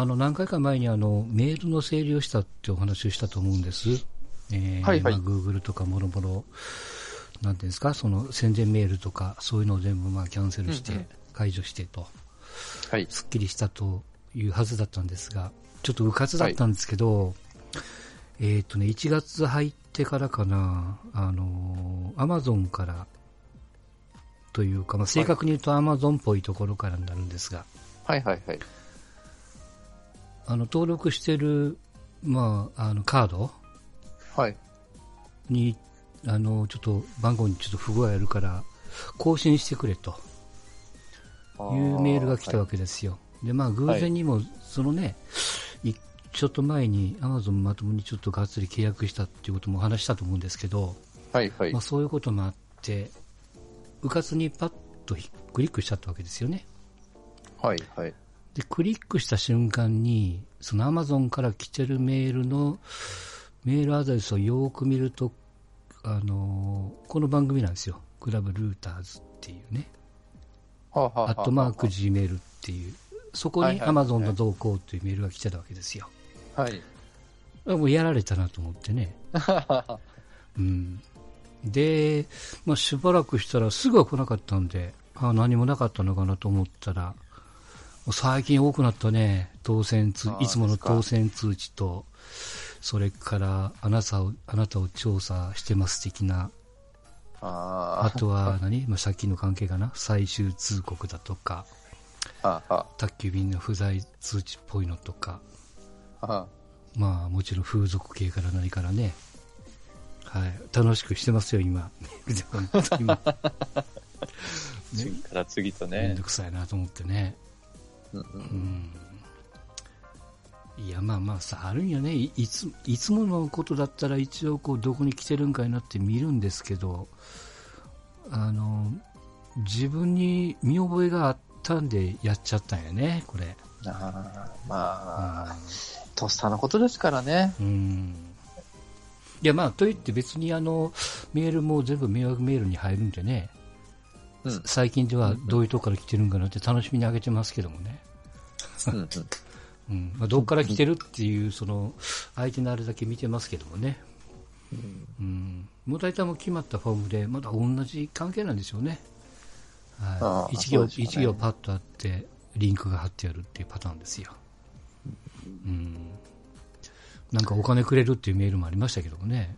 あの何回か前にあのメールの整理をしたってお話をしたと思うんです。えー、はいはい。まあ、Google とかもろもろ、なんていうんですか、その宣伝メールとか、そういうのを全部まあキャンセルして、解除してと、はい。すっきりしたというはずだったんですが、ちょっとうかつだったんですけど、はい、えっ、ー、とね、1月入ってからかな、あの、アマゾンから、というか、まあ、正確に言うとアマゾンっぽいところからになるんですが、はいはいはい。あの、登録してる、まあ、あの、カード？はい。に、あの、ちょっと番号にちょっと不具合あるから、更新してくれと、いうメールが来たわけですよ。で、まあ、偶然にも、そのね、はい、ちょっと前にアマゾンまともにちょっとがっつり契約したっていうことも話したと思うんですけど、はいはい。まあ、そういうこともあって、うかつにパッとクリックしちゃったわけですよね。はいはい。で、クリックした瞬間に、そのアマゾンから来てるメールの、メールアドレスをよく見ると、あのー、この番組なんですよ。クラブルーターズっていうね。はあはあ、アットマーク Gmail っていう、そこにアマゾンの動向というメールが来てたわけですよ。はい。もうやられたなと思ってね。うん。で、まあ、しばらくしたらすぐは来なかったんで、あ何もなかったのかなと思ったら、最近多くなったね、当選通、いつもの当選通知と、それからあなたを、あなたを調査してます的な、ああとは何、まあ、借金の関係かな、最終通告だとか、宅急便の不在通知っぽいのとか、まあもちろん風俗系から何からね、はい、楽しくしてますよ、今。今。次から次とね。めんどくさいなと思ってね。うん、いや、まあまあさ、あるんやねいつ、いつものことだったら一応こう、どこに来てるんかいなって見るんですけど、あの、自分に見覚えがあったんでやっちゃったんやね、これ。あまあ、とっさのことですからね。うん。いや、まあ、といって別にあの、メールも全部迷惑メールに入るんでね、うん、最近ではどういうとこから来てるんかなって楽しみにあげてますけどもね。うんうんまあ、どこから来てるっていう、その、相手のあれだけ見てますけどもね。うん、もう大体も決まったフォームで、まだ同じ関係なんでしょうね。はい、一行、ね、一行パッとあって、リンクが貼ってあるっていうパターンですよ。うん。なんかお金くれるっていうメールもありましたけどもね。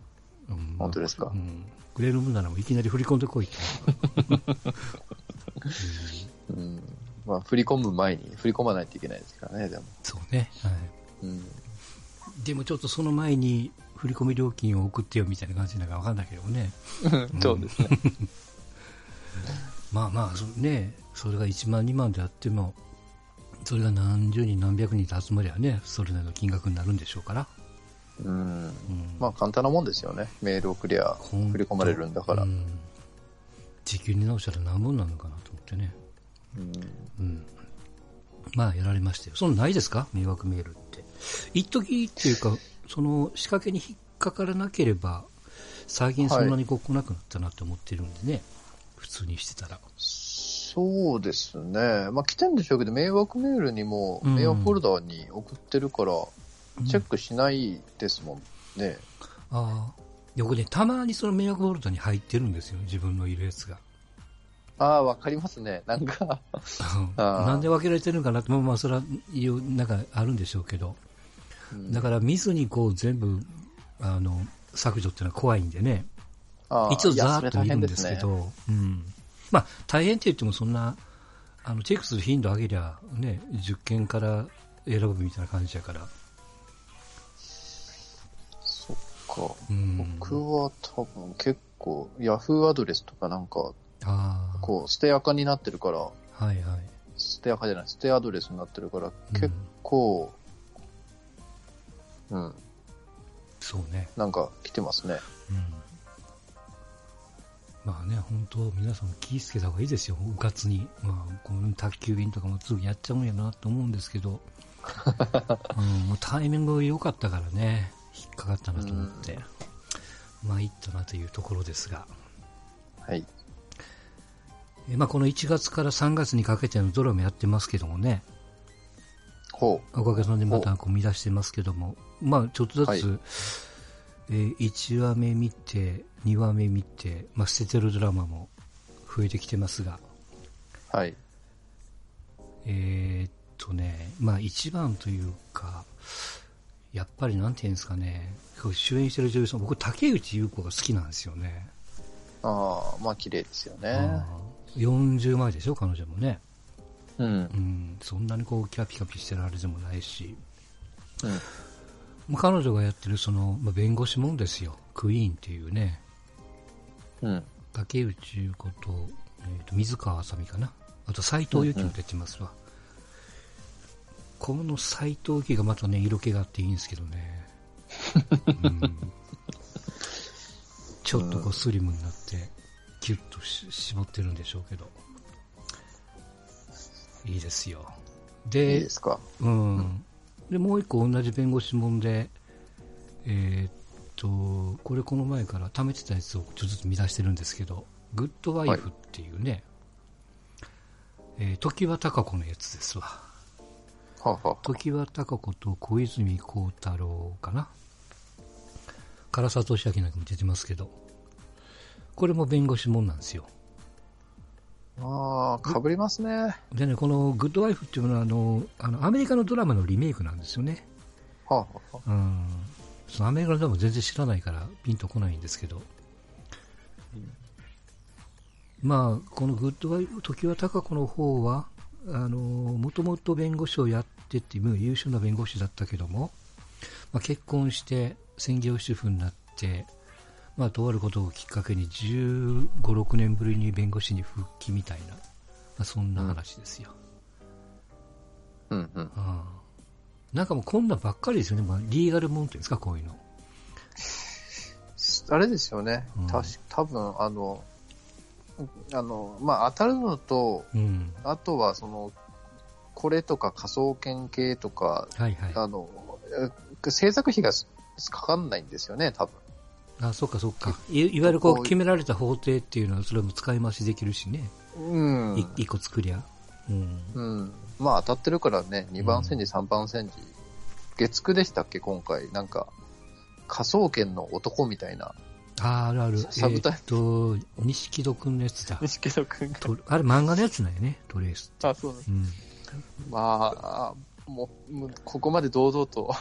うん、本当ですか、うん、くれる分ならもいきなり振り込んでこいって。うん、まあ、振り込む前に振り込まないといけないですからね、でも。そうね。はい。うん、でもちょっとその前に振り込み料金を送ってよみたいな感じなんかわかんないけどね。そうですね。まあまあ、そね、それが1万、2万であっても、それが何十人、何百人と集まりゃね、それなりの金額になるんでしょうから。うん、まあ簡単なもんですよね。メール送りゃ振り込まれるんだから。時給に直したら何本なのかなと思ってね。うん。うん。まあやられましたよ。そのないですか？迷惑メールって。一時っていうか、その仕掛けに引っかからなければ、最近そんなにこ来なくなったなって思ってるんでね。はい、普通にしてたら。そうですね。まあ来てんでしょうけど、迷惑メールにも、迷惑フォルダーに送ってるから、チェックしないですもんね。うん、ああ。横で、たまにその迷惑ボルトに入ってるんですよ、自分のいるやつが。ああ、わかりますね。なんかなんで分けられてるのかなって、まあ、それは、なんかあるんでしょうけど。うん、だから見ずにこう全部、あの、削除っていうのは怖いんでね。一応ざーっと見るんですけど、ね、うん。まあ、大変って言ってもそんな、あの、チェックする頻度上げりゃ、ね、10件から選ぶみたいな感じやから。か、うん、僕は多分結構、ヤフーアドレスとかなんか、こう、捨て垢になってるから、はいはい。捨て垢じゃない、捨てアドレスになってるから、結構、うん。そうね。なんか来てますね。うん。まあね、本当皆さん気ぃつけた方がいいですよ、うかつに。まあ、この宅急便とかもすぐやっちゃうんやなと思うんですけど、うん、もうタイミング良かったからね。引っかかったなと思って、参ったなというところですが。はい。えまあ、この1月から3月にかけてのドラマやってますけどもね。ほおかげさんでまたこう見出してますけども、まあ、ちょっとずつ、はいえー1話目見て、2話目見て、まあ、捨ててるドラマも増えてきてますが、う。はい。えーっとね、まあ一番というか、やっぱりなんていうんですかね、主演してる女優さん、僕、竹内優子が好きなんですよね。ああ、まあ綺麗ですよね。あー40前でしょ、彼女もね。うん。うん、そんなにこう、キャピキャピしてるあれでもないし、うん。まあ、彼女がやってるその、まあ、弁護士もんですよ。クイーンっていうね、うん。竹内優子と、えーと水川あさみかな。あと斎藤由貴も出てますわ。この斎藤由貴がまたね、色気があっていいんですけどね。うん、ちょっとこうスリムになって、キュッとし絞ってるんでしょうけど。いいですよ。いいで、ですか？うん。で、もう一個同じ弁護士もんで、えーっと、これこの前から貯めてたやつをちょっとずつ見出してるんですけど、グッドワイフっていうね、えー時は高子のやつですわ。はあはあ時は高子と小泉孝太郎かな。唐沢俊明なんかも出てますけど、これも弁護士もんなんですよ。ああ、かぶりますね。でね、このグッドワイフっていうのはあの、あの、アメリカのドラマのリメイクなんですよね。はあはあはうん、そのアメリカのドラマ全然知らないからピンとこないんですけど、まあ、このグッドワイフ、常盤貴子の方は、もともと弁護士をやってって優秀な弁護士だったけども、まあ、結婚して専業主婦になって、まあ、とあることをきっかけに15、6年ぶりに弁護士に復帰みたいな、まあ、そんな話ですよ。あ。うんうん。うんなんかもうこんなんばっかりですよね。まあ、リーガルもんっていうんですか、こういうの。あれですよねうん。たし多分あの、あの、まあ当たるのと、うん。あとはその、これとか仮想研系とか、はいはい。あの、え制作費がかかんないんですよね、多分。あ、そっかそっか。いいわゆるこう決められた法廷っていうのはそれも使い回しできるしね。うん。い一個作りゃ。うん。うん。まあ当たってるからね、2番煎じ、3番煎じ。月9でしたっけ、今回。なんか、科捜研の男みたいな。あ、あるある。サブタイえーっと、錦戸くんのやつだ。錦戸くんあれ漫画のやつなんやね、トレース。あ、そううん。まあ、もう、もうここまで堂々と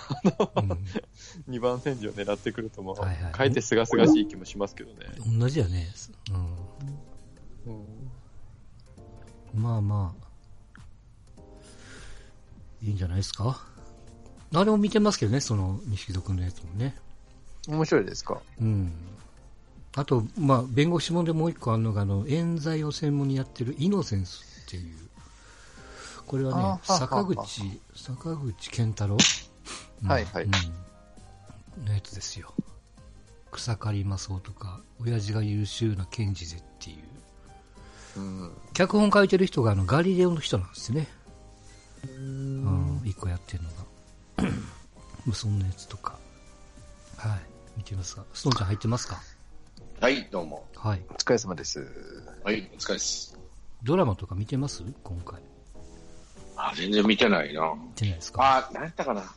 うん、2番煎じを狙ってくるとも、はいはいかえってすがすがしい気もしますけどね。同じやね。うんうん。まあまあ。いいんじゃないですか？あれも見てますけどね、その錦戸くんのやつもね。面白いですか？うん。あと、まあ、弁護士もんでもう一個あるのが、あの、冤罪を専門にやってるイノセンスっていう。これはね、坂口、坂口健太郎？はいはいうん。のやつですよ。草刈正雄とか、親父が優秀な検事ぜっていう。うん。脚本書いてる人があのガリレオの人なんですね。うん、一個やってるのが。まあそんなやつとか。はい。見てみますか？ストーンちゃん入ってますか？はい、どうも。はい。お疲れ様です。はい、お疲れです。ドラマとか見てます？今回。あ、全然見てないな。見てないですか？あ、なんやったかな。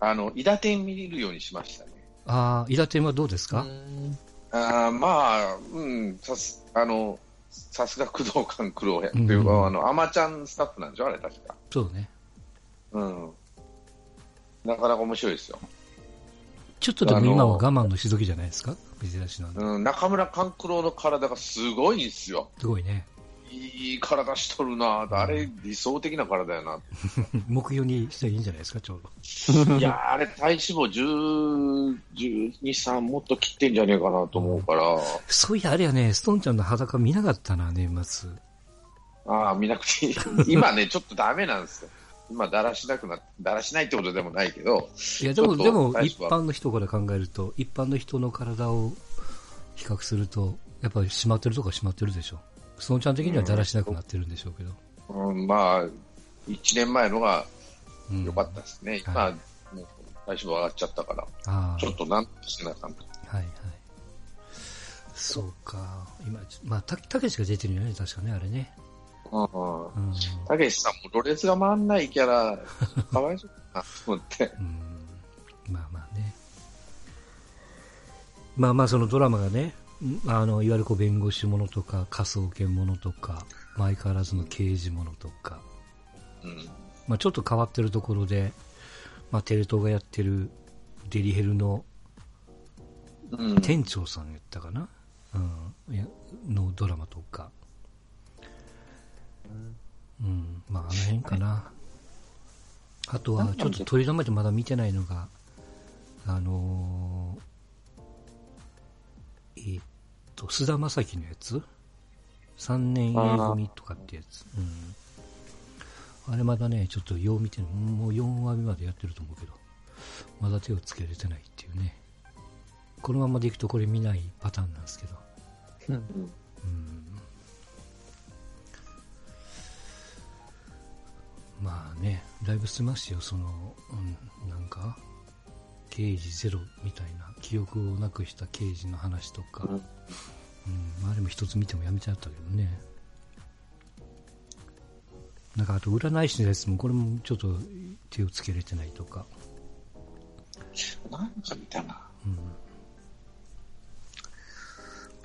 あの、伊達天見るようにしましたね。ああ、伊達天はどうですか、あまあ、うん、さす、あの、さすが工藤官九郎やってうんいうか、あの、アマちゃんスタッフなんでしょあれ確か。そうね。うん。なかなか面白いですよ。ちょっとでも今は我慢のしどきじゃないですか？珍しいな。うん、中村勘九郎の体がすごいんですよ。すごいね。いい体しとるなあれ理想的な体やな 目標にしていいんじゃないですか？ちょうど。いや、あれ、体脂肪10、12、3もっと切ってんじゃねえかなと思うから、そういや、あれやね、ストーンちゃんの裸見なかったな、年末。ああ、見なくていい。今ね、ちょっとダメなんですよ。今、だらしなくな、だらしないってことでもないけど、いや、でも、でも、一般の人から考えると、一般の人の体を比較すると、やっぱり締まってるとこは締まってるでしょ。ストーンちゃん的にはだらしなくなってるんでしょうけど。うん、まあ、1年前のがうん良かったですね。今、はいもう体脂肪上がっちゃったから、ああ。ちょっとなんとしてなあかんと。はいはい。そうか。今、まあ、たたけしが出てるよね、確かね、あれね。たけしさんもろれつが回んないキャラ、かわいそうだなと思って。うんまあまあね。まあまあそのドラマがね、んあの、いわゆるこう弁護士ものとか、科捜研ものとか、まあ相変わらずの刑事ものとか、うん。まあちょっと変わってるところで、まあテレ東がやってるデリヘルのうん。店長さんやったかな、うん、のドラマとか、うん、まああの辺かな。あとは、ちょっと取り留めてまだ見てないのが、あのーえーっと、菅田将暉のやつ ?3 年 A 組とかってやつ。うん。あれまだね、ちょっとよう見てない。もう4話目までやってると思うけど、まだ手をつけれてないっていうね。このままでいくとこれ見ないパターンなんですけど。うんうん。まあね、だいぶしてますよ、その、うん、なんか、刑事ゼロみたいな、記憶をなくした刑事の話とか、うんあれも一つ見てもやめちゃったけどね。なんかあと占い師のやつもこれもちょっと手をつけれてないとか。なんか見たな。うん。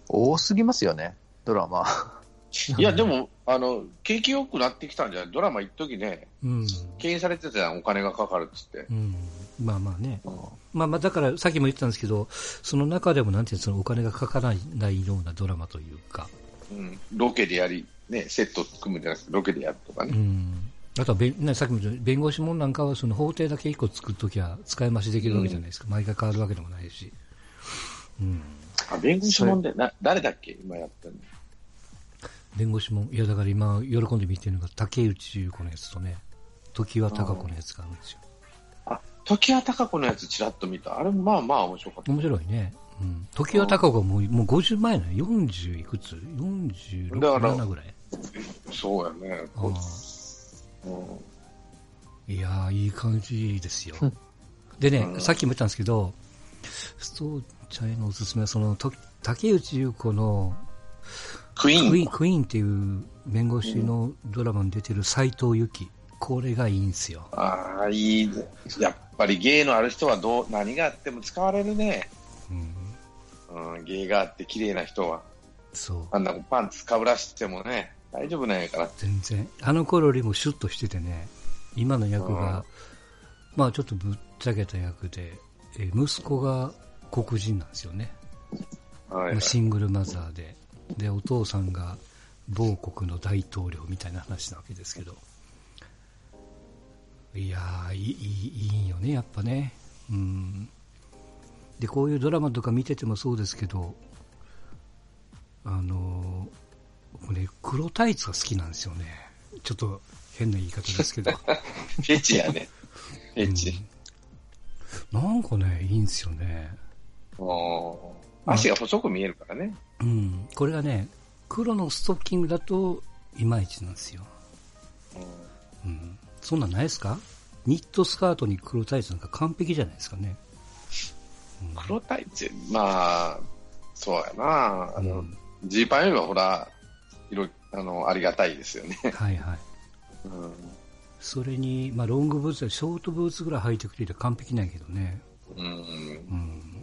多すぎますよね、ドラマ。いや、でも、あの、景気良くなってきたんじゃない？ドラマ一時ね、うん。敬遠されてたじゃん、お金がかかるっつって。うん。まあまあね。うんまあまあだからさっきも言ったんですけど、その中でもなんていうのそのお金がかからないようなドラマというか、うん、ロケでやり、ね、セット組むんじゃなくて、ロケでやるとかうね。ん。あとはね、さっきも言った弁護士もんなんかはその法廷だけ一個作るときは使い増しできるわけじゃないですか。毎回変わるわけでもないし。うん。あ、弁護士もんで、な、誰だっけ？今やってるの。弁護士もん、いやだから今喜んで見てるのが竹内優子のやつとね、時は高子のやつがあるんですよ。あ、時は高子のやつちらっと見た。あれもまあまあ面白かった。面白いね。うん。時は高子はもうもう50前なの ?40 いくつ ?46、だから7ぐらい？そうやね。あううんいやー、いい感じですよ。でね、うんさっきも言ったんですけど、ストーチャへのおすすめは、その、と竹内優子のクイーン。クイーン、っていう弁護士のドラマに出てる斎藤由貴。これがいいんですよ。ああ、いいね。やっぱり芸のある人はどう、何があっても使われるね。うん。うん、芸があって綺麗な人は。そう。あんなパンツかぶらしてもね、大丈夫なんやから。全然。あの頃よりもシュッとしててね、今の役が、まあちょっとぶっちゃけた役で、えー息子が黒人なんですよね。はい、まあシングルマザーで、で、お父さんが某国の大統領みたいな話なわけですけど、いやー、いい、いいよね、やっぱね。うん。で、こういうドラマとか見ててもそうですけど、あのー、ね、黒タイツが好きなんですよね。ちょっと変な言い方ですけど。フェチやね。フェチ。うんなんかね、いいんですよね。うん足が細く見えるからね。うん。これがね、黒のストッキングだと、いまいちなんですよ。うんうん。そんなんないですか？ニットスカートに黒タイツなんか完璧じゃないですかね。黒タイツ、まあ、そうやな。あのうん、ジーパンよりはほら、いろいあの、ありがたいですよね。はいはい。うん。それに、まあ、ロングブーツやショートブーツぐらい履いてくれて完璧なんやけどね。うん。うん。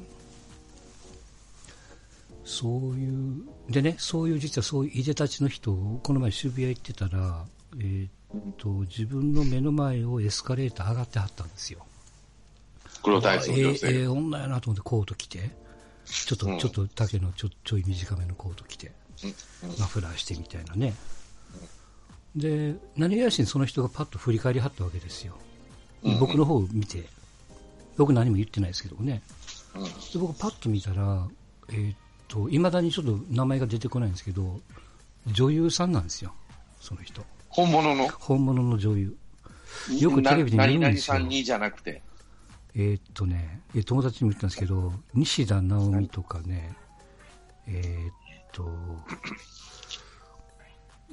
そういう、でね、そういう実はそういういでたちの人を、この前渋谷行ってたら、えーっと、自分の目の前をエスカレーター上がってはったんですよ。黒えええ性。え女やなと思ってコート着て、ちょっと、うんちょっと丈のちょちょい短めのコート着て、うんマフラーしてみたいなね。で、何やしにその人がパッと振り返りはったわけですよ。うん僕の方を見て、僕何も言ってないですけどね。うんで僕パッと見たら、えーっと、未だにちょっと名前が出てこないんですけど、女優さんなんですよ、その人。本物の？本物の女優。よくテレビで見るんですよ何々さんにじゃなくて？えーっとね、えー友達にも言ったんですけど、西田直美とかね、えーっと、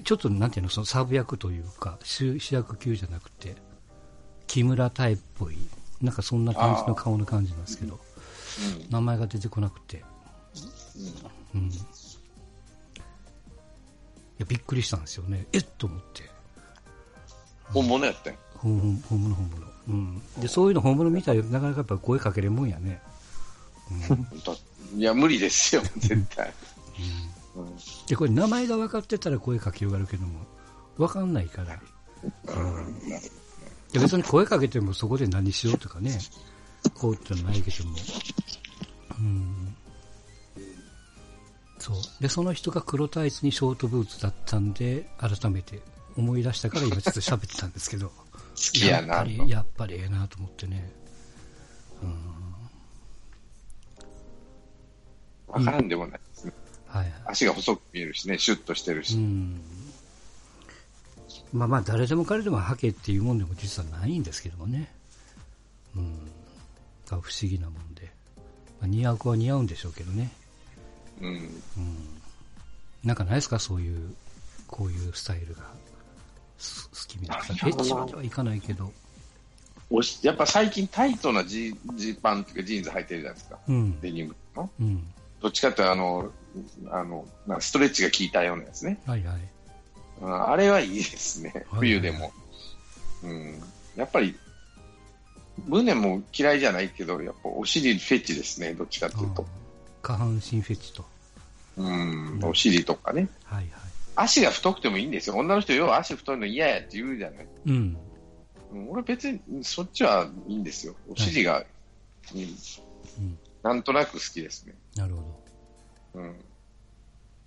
ちょっとなんていうの、そのサブ役というか、主主役級じゃなくて、木村太っぽい、なんかそんな感じの顔の感じなんですけど、名前が出てこなくて、うん。や、びっくりしたんですよね。えっ？と思って。本物やったん本物、本物、本物。うん。で、そういうの本物見たら、なかなかやっぱ声かけれるもんやね。だいや、無理ですよ、絶対。うんで、これ名前が分かってたら声かけようがあるけども、分かんないから。で別に声かけてもそこで何しようとかね、こうってのはないけども。うん。そう。で、その人が黒タイツにショートブーツだったんで、改めて思い出したから今ちょっと喋ってたんですけど。好きやなやっぱりええなと思ってね。わからんでもないですね。はいはい。足が細く見えるしね、シュッとしてるうし。ん。まあまあ、誰でも彼でもハケっていうもんでも実はないんですけどもね。うん。が不思議なもんで。まあ、似合う子は似合うんでしょうけどね。うん。なんかないですかそういう、こういうスタイルが。す好きみたいな。エッチまではいかないけど。おしやっぱ最近タイトなジジーパンっていうかジーンズ履いてるじゃないですか。うん。デニムの。うん。どっちかっていうとあの、あの、なんかストレッチが効いたようなやつね。はいはい。うんあれはいいですね。はい冬でも。うん。やっぱり、胸も嫌いじゃないけど、やっぱお尻フェチですね。どっちかっていうと。下半身フェチと。うん。お尻とかね。はいはい。足が太くてもいいんですよ。女の人、要は足太いの嫌やって言うじゃない。うん。うん俺別にそっちはいいんですよ。お尻が、うんうん。なんとなく好きですね。なるほど。うん。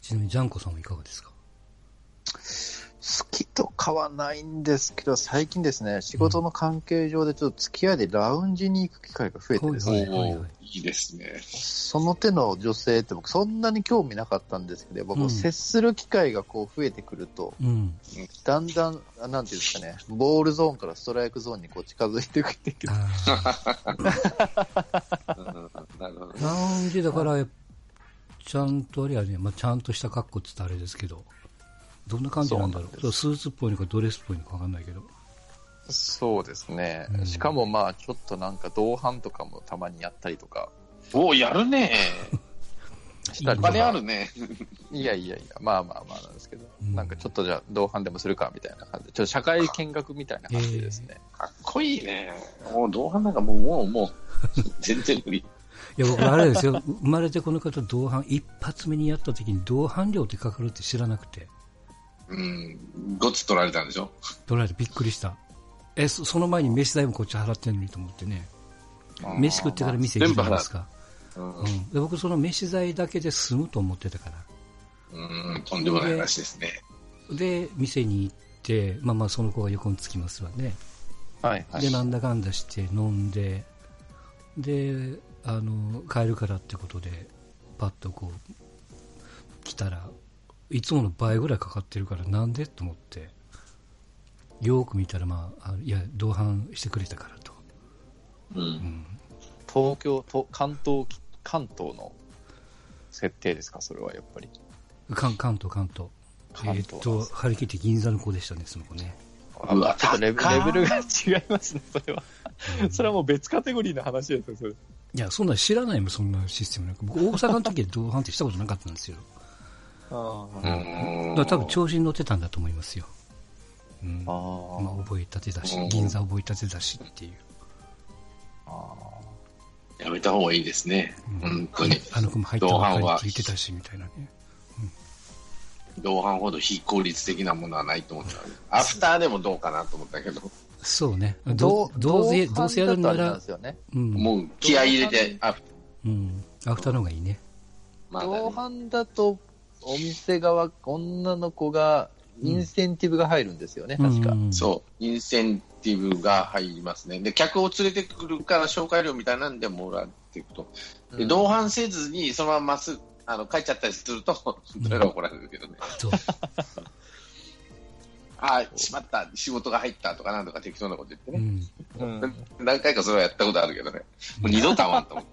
ちなみにジャンコさんはいかがですか？好きとかはないんですけど、最近ですね、仕事の関係上でちょっと付き合いでラウンジに行く機会が増えてですはね、いはいですね。その手の女性って僕そんなに興味なかったんですけど、やっぱ接する機会がこう増えてくると、うん。だんだん、あなんていうんですかね、ボールゾーンからストライクゾーンにこう近づいていくっていう。ラウンジだから、ちゃんとあれやね、まあ、ちゃんとした格好って言ったらあれですけど、どんな感じなんだろう？そうスーツっぽいのかドレスっぽいのかわかんないけど。そうですねうんしかもまあちょっとなんか同伴とかもたまにやったりとかおお、やるね。したりとお金あか。るね。いやいやいや、まあまあまあなんですけど、うんなんかちょっとじゃあ同伴でもするかみたいな感じで、ちょっと社会見学みたいな感じですね。かっこいいね。もう同伴なんかもう、もう、もう、全然無理。いや、僕あれですよ、生まれてこの方同伴、一発目にやった時に同伴料ってかかるって知らなくて、うん。ごつ取られたんでしょ？取られてびっくりした。え、そその前に飯代もこっち払ってんのにと思ってね、飯食ってから店行くじゃないですか。うんう。ん、で僕その飯代だけで済むと思ってたから。うん、とんでもない話ですね。で、店に行って、まあまあその子が横につきますわね。はいはい。で、なんだかんだして飲んで、で、あの、帰るからってことで、パッとこう、来たら、いつもの倍ぐらいかかってるから、なんで？と思って、よーく見たら、まあ、あいや、同伴してくれたからと。うん。東京と、関東、関東の設定ですか、それはやっぱり。関関東、関東。関東えーっと、張り切って銀座の子でしたね、その子ね。うわちょっとレベルが違いますね、それは。それはもう別カテゴリーの話ですよ、それ。いや、そんな知らないもん、そんなシステムなんか。僕、大阪の時は同伴ってしたことなかったんですよ。あうだんから多分調子に乗ってたんだと思いますよ。うん。まああ、覚えたてだしうん、銀座覚えたてだしっていう。あやめた方がいいですね。うん本当に。あの子も入ったばっかりって言ってたし、みたいなね。同伴ほど非効率的なものはないと思った。アフターでもどうかなと思ったけど、そうね。ーどうどうせ、同どうせやるんならね。うん。もう気合い入れて、アフうん。アフターの方がいいね。まだ同ね伴だと、お店側、女の子が、インセンティブが入るんですよね、確か。うんそう、インセンティブが入りますね。で、客を連れてくるから紹介料みたいなんでもらっていくと。で、うん同伴せずに、そのまままっすぐ、あの、帰っちゃったりすると、それは怒られるけどね。ああ、しまった、仕事が入ったとかなんとか適当なこと言ってうね。ん。うん何回かそれはやったことあるけどね。もう二度と会わんと思って。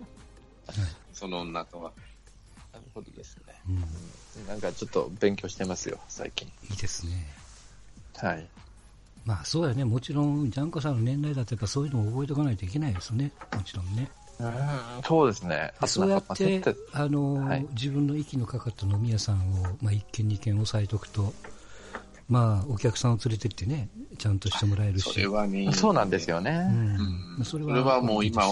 その女とは。なるほどですね。うん。なんかちょっと勉強してますよ、最近。いいですね。はい。まあそうやね。もちろん、ジャンコさんの年代だとやっぱそういうのを覚えておかないといけないですね。もちろんね。うん、そうですね。そうやってまあ、あの、はい自分の息のかかった飲み屋さんを、まあ、1軒2軒押さえとくと、まあ、お客さんを連れてってね、ちゃんとしてもらえるし。それはね。そうなんですよね。うんうんそれはそれはもう今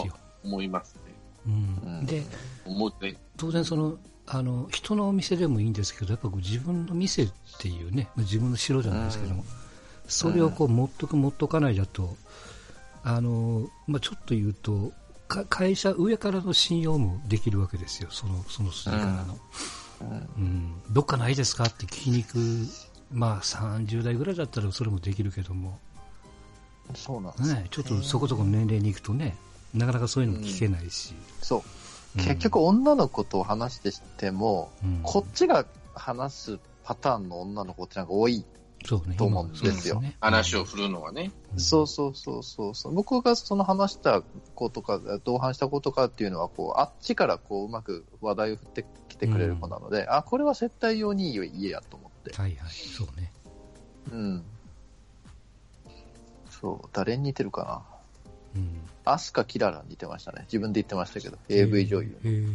思いますね。うんうんで、思って、当然その、あの、人のお店でもいいんですけど、やっぱ自分の店っていうね、まあ自分の城じゃないですけども、それをこう持っとく持っとかないだと、あの、まあ、ちょっと言うと、か会社上からの信用もできるわけですよ、その、その筋からの。うん。うん、どっかないですかって聞きに行く、まあ30代ぐらいだったらそれもできるけども、そうなんね、ちょっとそこそこの年齢に行くとね、なかなかそういうのも聞けないし。そう。うん結局女の子と話してしても、うんこっちが話すパターンの女の子ってなんか多い。と思うんですよ今はそうね話を振るのはね。うんそうそうそうそうそう。僕がその話した子とか、同伴した子とかっていうのは、こう、あっちからこう、うまく話題を振ってきてくれる子なので、あ、これは接待用にいいよ、家やと思って。はいはい、そうね。うん。そう、誰に似てるかうん、な。アスカ・キララに似てましたね。自分で言ってましたけど、AV 女優。へー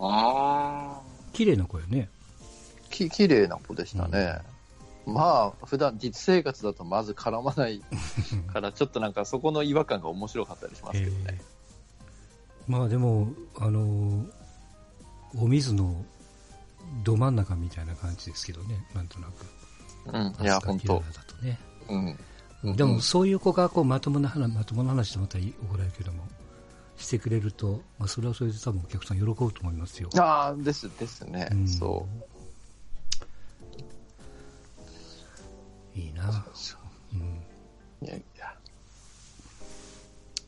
あ綺麗な子よね。き、綺麗な子でしたね。まあ、普段実生活だとまず絡まない から、ちょっとなんかそこの違和感が面白かったりしますけどね。まあでも、あのーお水のど真ん中みたいな感じですけどね、なんとなく。うん。いや、本当だとね。うん。でも、そういう子がこうまともな話、まともな話でまた怒られるけども、してくれると、まあ、それはそれで多分お客さん喜ぶと思いますよ。ああ、です、ですね。うんそいいな。うん。う。いやいや。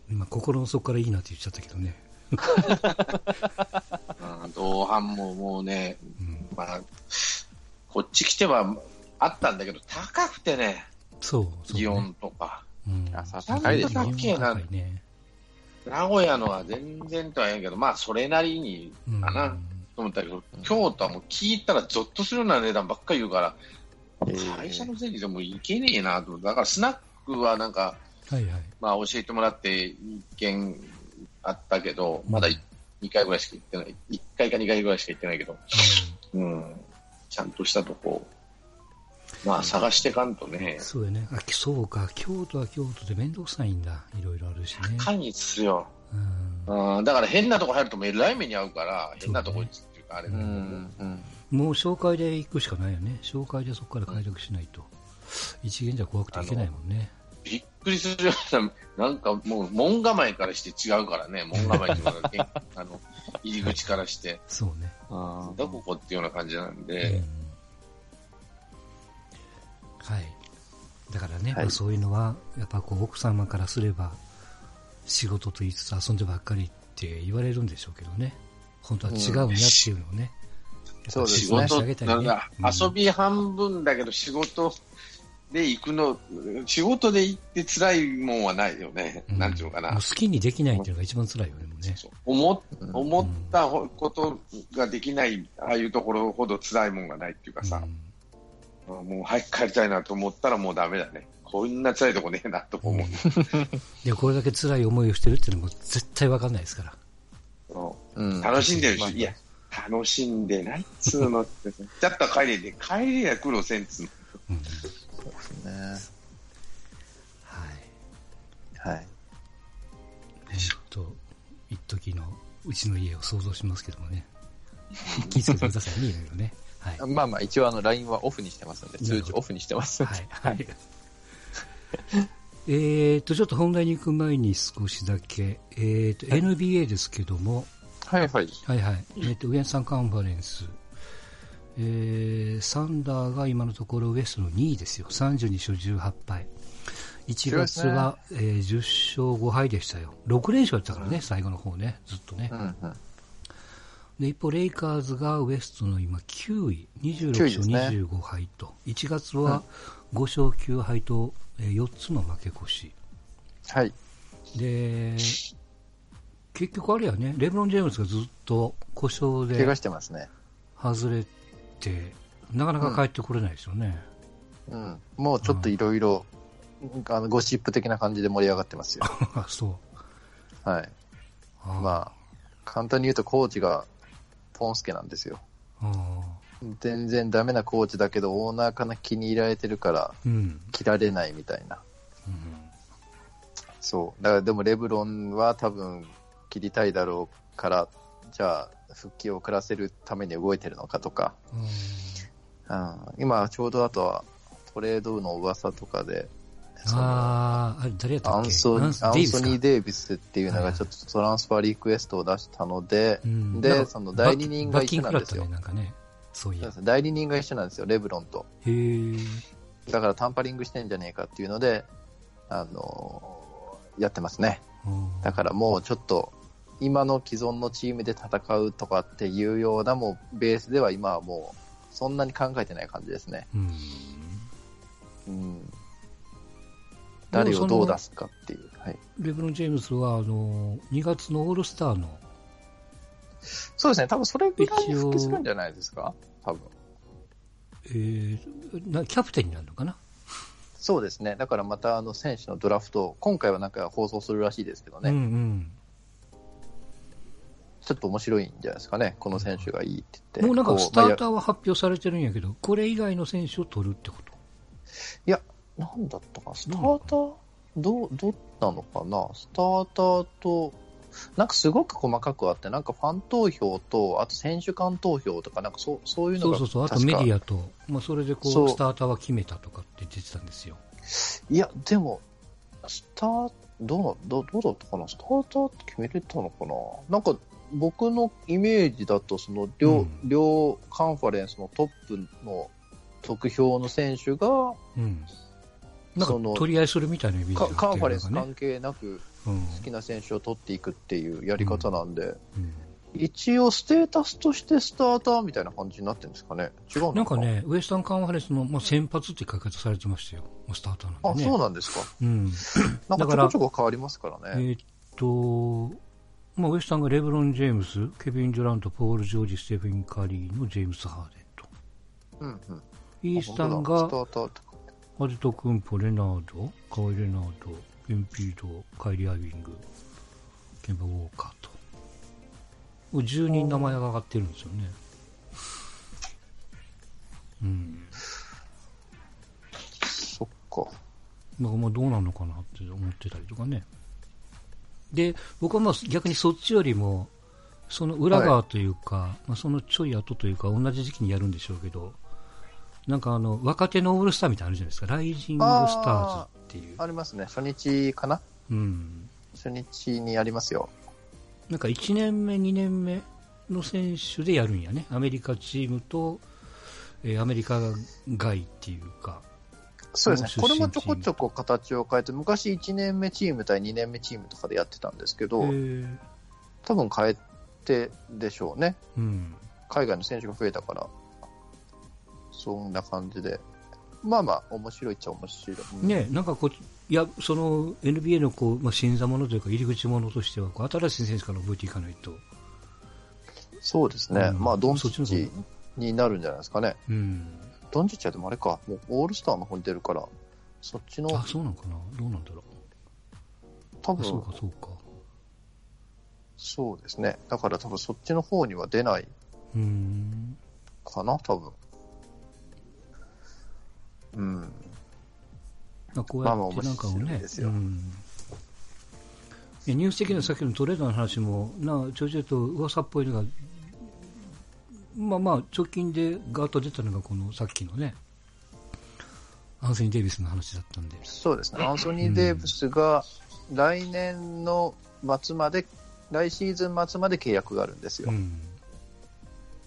今、心の底からいいなって言っちゃったけどね。同伴ももうね、うん。まあ、こっち来てはあったんだけど、高くてね、そう、そう、ね。祇園とか。うん。あさ高いでしょ祇園は高いね。名古屋のは全然とは言えんけど、まあ、それなりにうん。かなと思ったけど、京都はもう聞いたらゾッとするような値段ばっかり言うから、えー会社のせいでもいけねえなと。だからスナックはなんか、はいはい。まあ教えてもらって一件あったけど、まだうん2回ぐらいしか行ってない。1回か2回ぐらいしか行ってないけど、うん。ちゃんとしたとこ、まあ探してかんとね、そうよね。あ、そうか。京都は京都で面倒くさいんだ。いろいろあるしね。高いんですよ。うん。うん、だから変なとこ入るともうえらい目に遭うから、変なとこっていうかあれうだけど、ん。うん。もう紹介で行くしかないよね。紹介でそこから開拓しないと。一元じゃ怖くていけないもんね。びっくりするような、なんかもう門構えからして違うからね、門構えっていうのがけん あの入り口からして、そうね。あどここっていうような感じなんうんね、はいまあそういうのは、やっぱこう奥様からすれば、仕事と言いつつ遊んでばっかりって言われるんでしょうけどね。本当は違うんやっていうのをね。そうんだ、うん遊び半分だけど仕事で行くの、仕事で行って辛いもんはないよね。うんなんていうのかな。好きにできないっていうのが一番辛いよね、もうね。そう思うん思ったことができない、ああいうところほど辛いもんがないっていうかさ、うんもう早く帰りたいなと思ったらもうダメだね。こんな辛いとこねえなとか思う。で、これだけ辛い思いをしてるっていうのも絶対わかんないですから。そううん楽しんでるまあし、いや、楽しんでないっつうのって、ちょっと帰りで、帰りは苦労せんっつうの。うん。そうですね。はい。はい。えっと、一時のうちの家を想像しますけどもね。気をつけてくださいね、いろいろね。はい。まあまあ、一応あの、LINE はオフにしてますんで、通知オフにしてます。はい。はい。えっと、ちょっと本題に行く前に少しだけ、えっと、はい NBA ですけども、はいはい。はいはい。えっと、ウェンサンカンファレンス。えー、サンダーが今のところウエストの2位ですよ。32勝18敗。1月は、えー10勝5敗でしたよ。6連勝だったからね、最後の方ね、ずっとね。うんうん。で、一方、レイカーズがウエストの今9位、26 9位勝ですね25敗と、1月は5勝9敗と、えー4つの負け越し。はい。で、結局あれやね、レブロン・ジェームズがずっと故障で怪我してますね。外れて、なかなか帰ってこれないですよね。うん。もうちょっといろいろ、あの、ゴシップ的な感じで盛り上がってますよ。あ、そう。はい。あーまあ、簡単に言うとコーチがポンスケなんですよ。あ全然ダメなコーチだけど、オーナーから気に入られてるから。切られないみたいな。うんそう。だからでもレブロンは多分切りたいだろうから、じゃあ復帰を遅らせるために動いてるのかとか。うん、今ちょうどあとはトレードの噂とかで、ああ、誰やったアっけ？ンソニー・デイビスっていうのがちょっとトランスファーリクエストを出したので、うんで、その代理人が一緒なんですよなんかね。そういや代理人が一緒なんですよ、レブロンと。へえ。だからタンパリングしてんじゃねえかっていうので、あのーやってますね。うんだからもうちょっと、今の既存のチームで戦うとかっていうような、もうベースでは今はもう、そんなに考えてない感じですね。うん。うん。誰をどう出すかっていう。はい。レブロン・ジェームズは、あの、2月のオールスターの、そうですね。多分それぐらいに復帰するんじゃないですか？多分。えーなキャプテンになるのかな？そうですね。だからまたあの選手のドラフト、今回はなんか放送するらしいですけどね。うんうん。ちょっと面白いんじゃないですかね。この選手がいいって言って。もうなんかこスターまあターは発表されてるんやけど、これ以外の選手を取るってこと？いや、なんだったかなスターター？どう、どうなのかな？スターターと、なんかすごく細かくあって、なんかファン投票と、あと選手間投票とか、なんかそうそういうのがそうそうそう、あとメディアと、まあ、それでこそう。う、スターターは決めたとかって出てたんですよ。いや、でも、スター、どうな、どうどうだったかな？スターターって決めれたのかな？なんか、僕のイメージだと、その両、うん。両カンファレンスのトップの得票の選手が、うん。なんか取り合いするみたいなイメージかがあってカンファレンス関係なくうん好きな選手を取っていくっていうやり方なんで、うん一応ステータスとしてスターターみたいな感じになってるんですかね違うなんか、ね、ウエスタンカンファレンスの、まあ、先発って書き方されてましたよ。まあスターターあ、なんでね。そうなんですか。うん。なんかちょこちょこ変わりますからえね。ーっと、まあ、ウエスタンがレブロン・ジェームス、ケビン・デュラント、ポール・ジョージ、ステフィン・カリーのジェームス・ハーデンと。うんうん。イースタンがアデト・クンポ、レナード、カワイ・レナード、エンピード、カイリー・アイビング、ケンバ・ウォーカーと。10人名前が上がってるんですよね。うん。そっか。まあ、まあどうなのかなって思ってたりとかね。で、僕はまあ逆にそっちよりも、その裏側というか、まあ、そのちょい後というか、同じ時期にやるんでしょうけど、なんかあの、若手のオールスターみたいなのあるじゃないですか。ライジングスターズっていう。ありますね。初日かな？うん。初日にありますよ。なんか1年目、2年目の選手でやるんやね。アメリカチームと、えーアメリカ外っていうか。そうですね。これもちょこちょこ形を変えて、昔1年目チーム対2年目チームとかでやってたんですけど、えー多分変えてでしょうね。うん。海外の選手が増えたから。そんな感じで。まあまあ、面白いっちゃ面白い。うんね、なんかこう、いや、その NBA のこう、まあ、新座者というか入り口者としては、こう新しい選手から覚えていかないと。そうですね。うんまあ、ドンチッチになるんじゃないですかね。うん。ドンチッチはでもあれか、もうオールスターの方に出るから、そっちのあ、、そうなんかなどうなんだろ多う。あ、そう分か、そうか。そうですね。だから多分そっちの方には出ないうん。かな、多分。うん。まあ、こうやまあまあってなんかをね面白いで、すようん。いやニュース的なさっきのトレードの話も、なちょいちょいと噂っぽいのが、まあまあ、直近でガーッと出たのが、このさっきのね、アンソニー・デイビスの話だったんで。そうですね。アンソニー・デイブスが来年の末まで、来シーズン末まで契約があるんですよ。うん。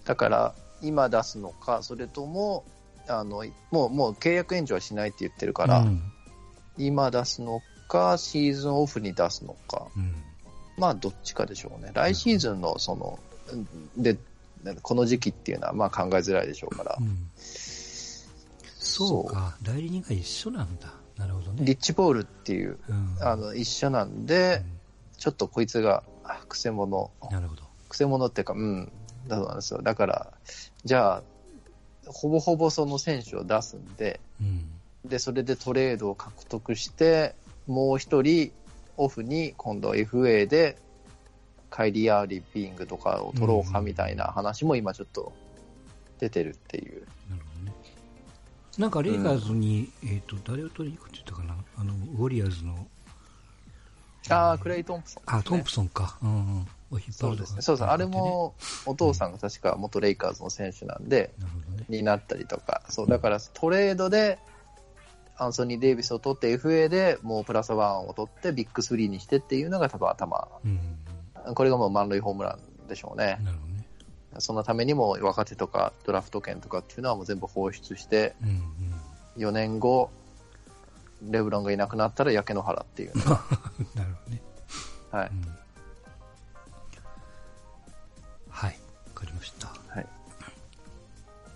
だから、今出すのか、それとも、あの、もう、もう契約延長はしないって言ってるから、うん。今出すのか、シーズンオフに出すのか、うん。まあ、どっちかでしょうね。来シーズンの、その、で、この時期っていうのは、まあ考えづらいでしょうからう、んそうか、代理人が一緒なんだ。なるほどね。リッチ・ポールっていう、うんあの、一緒なんで、ちょっとこいつが、あ、くせ者、うんなるほど。くせ者っていうか、うん、だそうなんですよ。だから、じゃあ、ほぼほぼその選手を出すんで、うん。で、それでトレードを獲得して、もう一人、オフに今度 FA でカイリー・アーリー・ピーングとかを取ろうかみたいな話も今ちょっと出てるっていう。なるほどね。なんかレイカーズに、うん、えっ、ー、と、誰を取りに行くって言ったかな？あの、ウォリアーズの。ああ、クレイ・トンプソン、ね、あ、トンプソンか。うんうん。を引っ張るとか、ね、そう。ですね。あれも、お父さんが確か元レイカーズの選手なんで、なるほどね、になったりとか、そう、だからトレードで、アンソニー・デイビスを取って FA でもうプラスワンを取ってビッグスリーにしてっていうのが多分頭、うん、これがもう満塁ホームランでしょうね。なるほどね。そのためにも若手とかドラフト権とかっていうのはもう全部放出して、うんうん、4年後、レブロンがいなくなったら焼け野原っていう。なるほどね。はい。うんかりました。はい。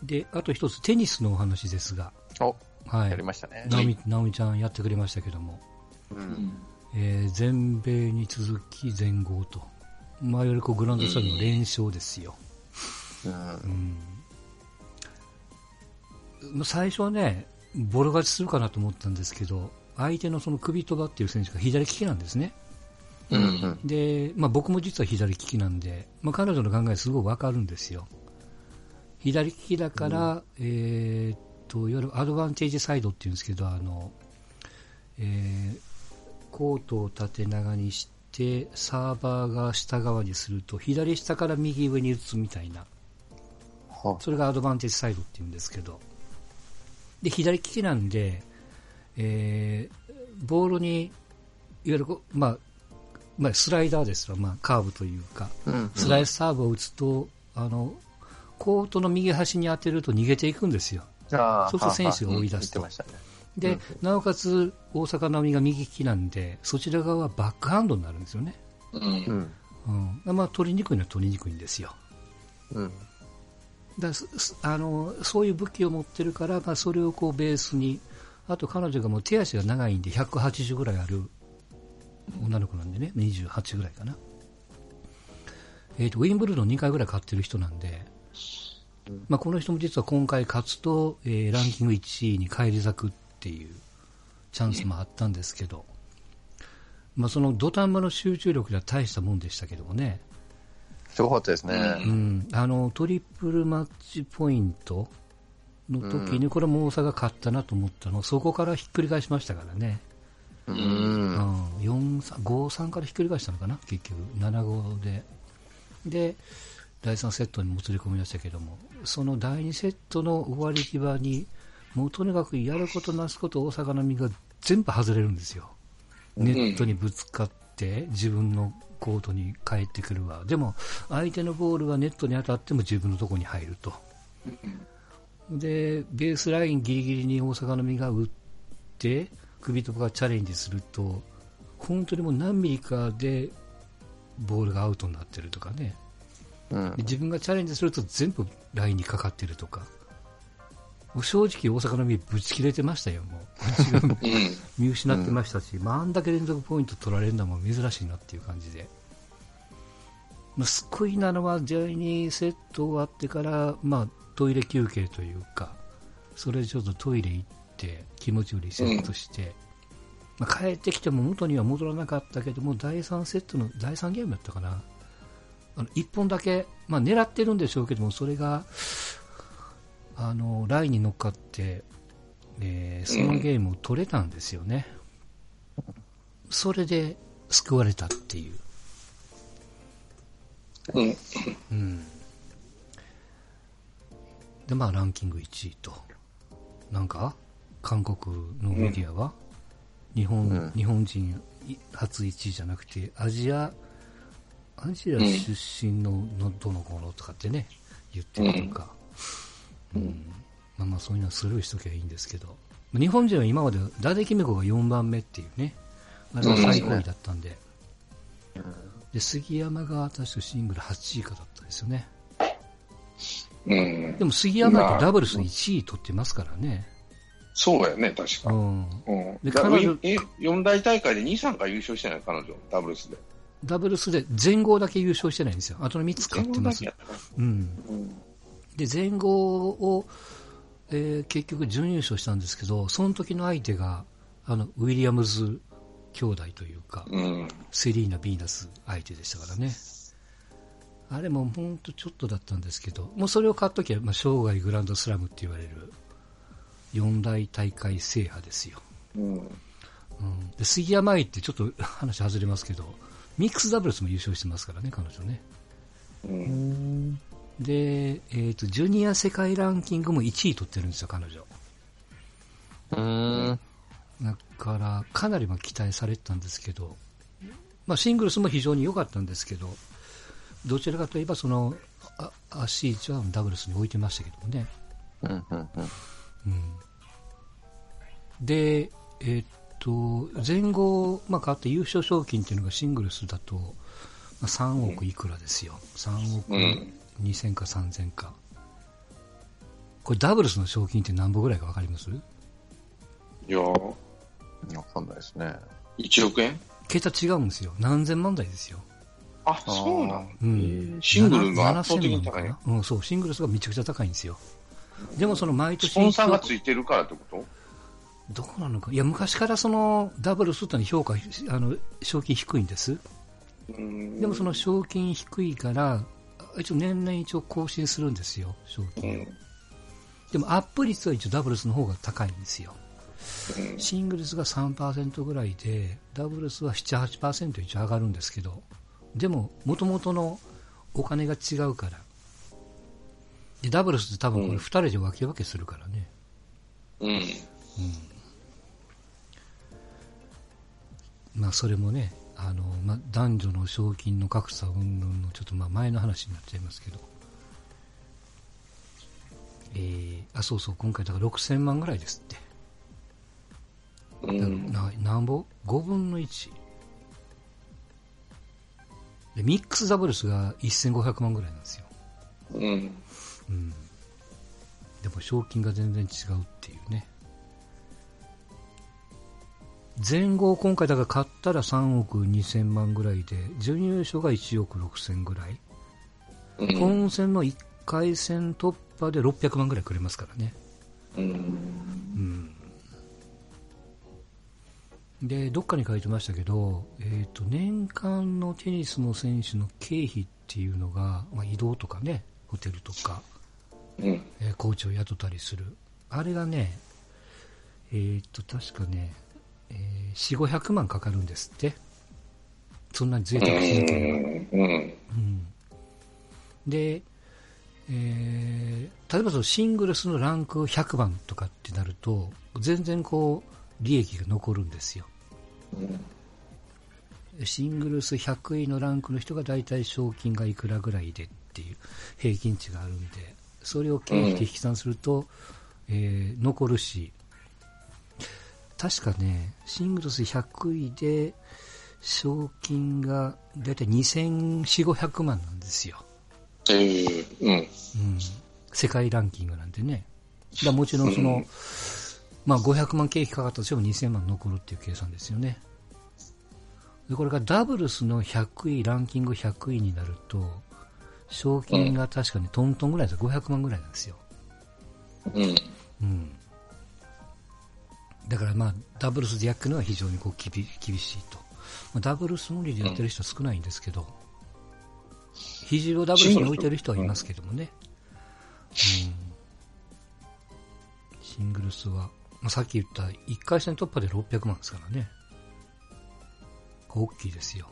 で、あと一つ、テニスのお話ですが。お、はい。やりましたね。直美、直美ちゃんやってくれましたけども。うん。えー、全米に続き全豪と。まあ、よりこうグランドスラムの連勝ですよ。うん。うん、最初はね、ボロ勝ちするかなと思ったんですけど、相手のその首飛ばっていう選手が左利きなんですね。うんうん、で、まあ、僕も実は左利きなんで、まあ、彼女の考えすごいわかるんですよ。左利きだから、うん、えー、っと、いわゆるアドバンテージサイドっていうんですけど、あの、えー、コートを縦長にして、サーバーが下側にすると、左下から右上に打つみたいな。それがアドバンテージサイドっていうんですけど。で、左利きなんで、えー、ボールに、いわゆる、まあ、まあ、スライダーですわ、まあ、カーブというか、うん、スライスサーブを打つと、あの、コートの右端に当てると逃げていくんですよ。そうすると選手が追い出すと。ね、で、うん、なおかつ大阪なおみが右利きなんで、そちら側はバックハンドになるんですよね。うん。うん、まあ、取りにくいのは取りにくいんですよ。うん。だあのそういう武器を持ってるから、まあ、それをこうベースに、あと彼女がもう手足が長いんで180ぐらいある女の子なんでね、28ぐらいかな。えっ、ー、と、ウィンブルドン2回ぐらい勝ってる人なんで、まあ、この人も実は今回勝つと、えー、ランキング1位に返り咲くっていうチャンスもあったんですけど、まあ、その土壇場の集中力では大したもんでしたけどもね。すごかったですね。うん。あの、トリプルマッチポイントの時に、これも大阪勝ったなと思ったの、そこからひっくり返しましたからね。うん、5-3からひっくり返したのかな、結局、7-5で。で、第3セットにもつれ込みましたけども、その第2セットの終わり際に、もうとにかくやることなすこと大阪の実が全部外れるんですよ。ネットにぶつかって、自分のコートに帰ってくるわ。でも、相手のボールはネットに当たっても自分のところに入ると。で、ベースラインギリギリに大阪の実が打って、首とかチャレンジすると、本当にもう何ミリかでボールがアウトになってるとかね、うん、自分がチャレンジすると全部ラインにかかってるとか、正直大阪の実ぶち切れてましたよ、もう。見失ってましたし、まあ、あんだけ連続ポイント取られるのも珍しいなっていう感じで。まあ、救いなのは、第2セット終わってから、まあ、トイレ休憩というか、それでちょっとトイレ行って、気持ちをリセットして、まあ、帰ってきても元には戻らなかったけども、第3セットの第3ゲームだったかな。あの1本だけ、まあ、狙ってるんでしょうけども、それが、あの、ラインに乗っかって、えー、そのゲームを取れたんですよね。それで救われたっていう。うん。で、まあ、ランキング1位と。なんか、韓国のメディアは、日本、うん、日本人初1位じゃなくて、アジア、アジア出身ののどの子のとかってね、言ってるとか、うん、うん、まあまあそういうのはスルーしときゃいいんですけど、日本人は今まで、伊達公子が4番目っていうね、あれが最高位だったんで、で、杉山が確かシングル8位かだったですよね。うん、でも杉山ってダブルス1位取ってますからね。そうやね、確か。うん。うん、で、彼女、四大大会で2、3回優勝してない、彼女、ダブルスで。ダブルスで全豪だけ優勝してないんですよ。あとの3つ勝ってます。うん。で、全豪を、えー、結局準優勝したんですけど、その時の相手が、あの、ウィリアムズ兄弟というか、うん、セリーナ・ヴィーナス相手でしたからね。あれも本当ちょっとだったんですけど、もうそれを買っときゃ、まあ、生涯グランドスラムって言われる四大大会制覇ですよ。うん。うん、で杉山愛ってちょっと 話外れますけど、ミックスダブルスも優勝してますからね、彼女ね。うん、で、えっ、ー、と、ジュニア世界ランキングも1位取ってるんですよ、彼女。うん。だから、かなりま期待されてたんですけど、まあ、シングルスも非常に良かったんですけど、どちらかといえば、その、あ足位置はダブルスに置いてましたけどもね。うんうんうん。うん、で、えー、っと、前後、まあ、変わって優勝賞金っていうのがシングルスだと、まあ、3億いくらですよ。3億2000か3000か。これダブルスの賞金って何本ぐらいか分かります？いやわかんないですね。1億円？桁違うんですよ。何千万台ですよ。あ、そうなの、うん、シングルが圧倒的に高いうん、そう、シングルスがめちゃくちゃ高いんですよ。でもその毎年。スポンサーがついてるからってこと？どうなのか。いや、昔からそのダブルスっての評価、あの、賞金低いんです。でもその賞金低いから、一応年々一応更新するんですよ、賞金を。でもアップ率は一応ダブルスの方が高いんですよ。シングルスが3%ぐらいで、ダブルスは7、8%一応上がるんですけど、でも、もともとのお金が違うから。で、ダブルスって多分これ2人で分け分けするからね。うん。うん。まあ、それもね、あの、まあ、男女の賞金の格差云々のちょっとまあ前の話になっちゃいますけど。えー、あ、そうそう、今回だから6000万ぐらいですって。うん、ななんぼ ?5 分の1。で、ミックスダブルスが1500万ぐらいなんですよ。うん。うん。でも賞金が全然違うっていうね。前後今回だから買ったら3億2000万ぐらいで、準優勝が1億6000ぐらい。うん、本戦の1回戦突破で600万ぐらいくれますからね。うん。うんで、どっかに書いてましたけど、えっ、ー、と、年間のテニスの選手の経費っていうのが、まあ、移動とかね、ホテルとか、うん、えー、コーチを雇ったりする。あれがね、えっ、ー、と、確かね、えー、4、500万かかるんですって。そんなに贅沢しなければ。うん。うん、で、えー、例えばそのシングルスのランク100番とかってなると、全然こう、利益が残るんですよ。シングルス100位のランクの人が大体賞金がいくらぐらいでっていう平均値があるんで、それを経費で引き算すると、うん、えー、残るし、確かね、シングルス100位で賞金が大体2400、500万なんですよ。えー、うん。うん。世界ランキングなんでね。だもちろんその、うんまあ、500万経費かかったとしても2000万残るっていう計算ですよね。でこれがダブルスの100位、ランキング100位になると、賞金が確かにトントンぐらいですよ。500万ぐらいなんですよ。うん。うん。だからまあ、ダブルスで焼くのは非常にこう厳厳しいと。まあ、ダブルス無理でやってる人は少ないんですけど、肘をダブルスに置いてる人はいますけどもね。うん。シングルスはまあ、さっき言った1回戦突破で600万ですからね。大きいですよ。